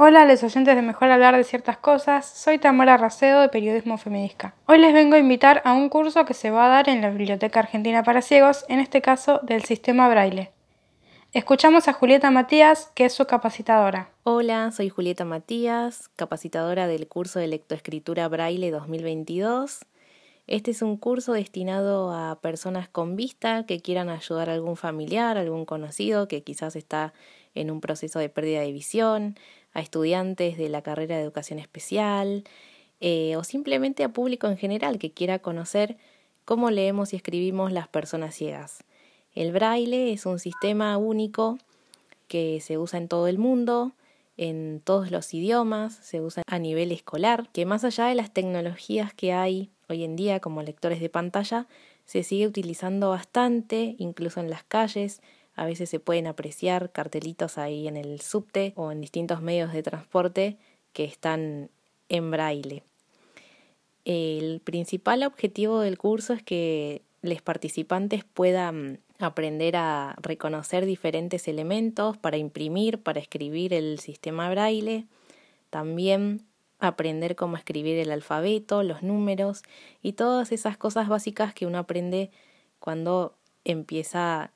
Hola a los oyentes de Mejor Hablar de Ciertas Cosas, soy Tamara Racedo de Periodismo Feminista. Hoy les vengo a invitar a un curso que se va a dar en la Biblioteca Argentina para Ciegos, en este caso del sistema Braille. Escuchamos a Julieta Matías, que es su capacitadora. Hola, soy Julieta Matías, capacitadora del curso de lectoescritura Braille 2022. Este es un curso destinado a personas con vista que quieran ayudar a algún familiar, algún conocido que quizás está en un proceso de pérdida de visión, a estudiantes de la carrera de educación especial eh, o simplemente a público en general que quiera conocer cómo leemos y escribimos las personas ciegas. El braille es un sistema único que se usa en todo el mundo, en todos los idiomas, se usa a nivel escolar, que más allá de las tecnologías que hay hoy en día como lectores de pantalla, se sigue utilizando bastante, incluso en las calles, a veces se pueden apreciar cartelitos ahí en el subte o en distintos medios de transporte que están en braille. El principal objetivo del curso es que los participantes puedan aprender a reconocer diferentes elementos para imprimir, para escribir el sistema braille, también aprender cómo escribir el alfabeto, los números y todas esas cosas básicas que uno aprende cuando empieza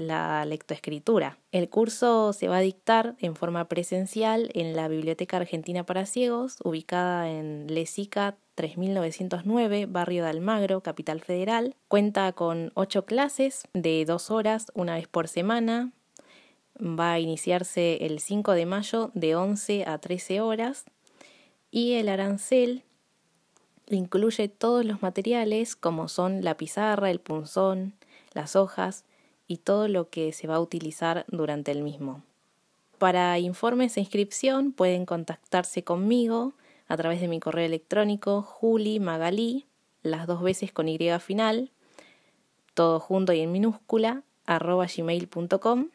la lectoescritura. El curso se va a dictar en forma presencial en la Biblioteca Argentina para Ciegos, ubicada en Lesica 3909, barrio de Almagro, Capital Federal. Cuenta con ocho clases de dos horas, una vez por semana. Va a iniciarse el 5 de mayo de 11 a 13 horas. Y el arancel incluye todos los materiales como son la pizarra, el punzón, las hojas, y todo lo que se va a utilizar durante el mismo. Para informes e inscripción pueden contactarse conmigo a través de mi correo electrónico julimagalí, las dos veces con Y final, todo junto y en minúscula, arroba gmail.com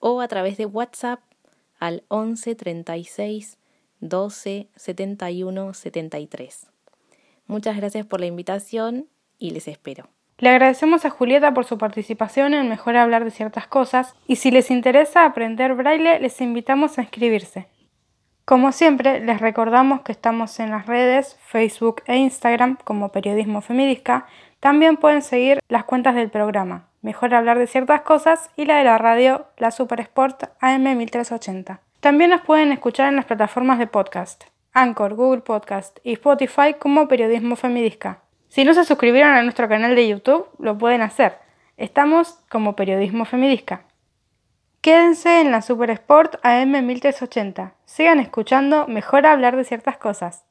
o a través de WhatsApp al 11 36 12 71 73. Muchas gracias por la invitación y les espero. Le agradecemos a Julieta por su participación en Mejor Hablar de ciertas cosas y si les interesa aprender braille les invitamos a inscribirse. Como siempre, les recordamos que estamos en las redes Facebook e Instagram como Periodismo Femidisca. También pueden seguir las cuentas del programa Mejor Hablar de ciertas cosas y la de la radio La Super Sport AM 1380. También nos pueden escuchar en las plataformas de podcast Anchor, Google Podcast y Spotify como Periodismo Femidisca. Si no se suscribieron a nuestro canal de YouTube, lo pueden hacer. Estamos como Periodismo Feminista. Quédense en la Super Sport AM 1380. Sigan escuchando Mejor hablar de ciertas cosas.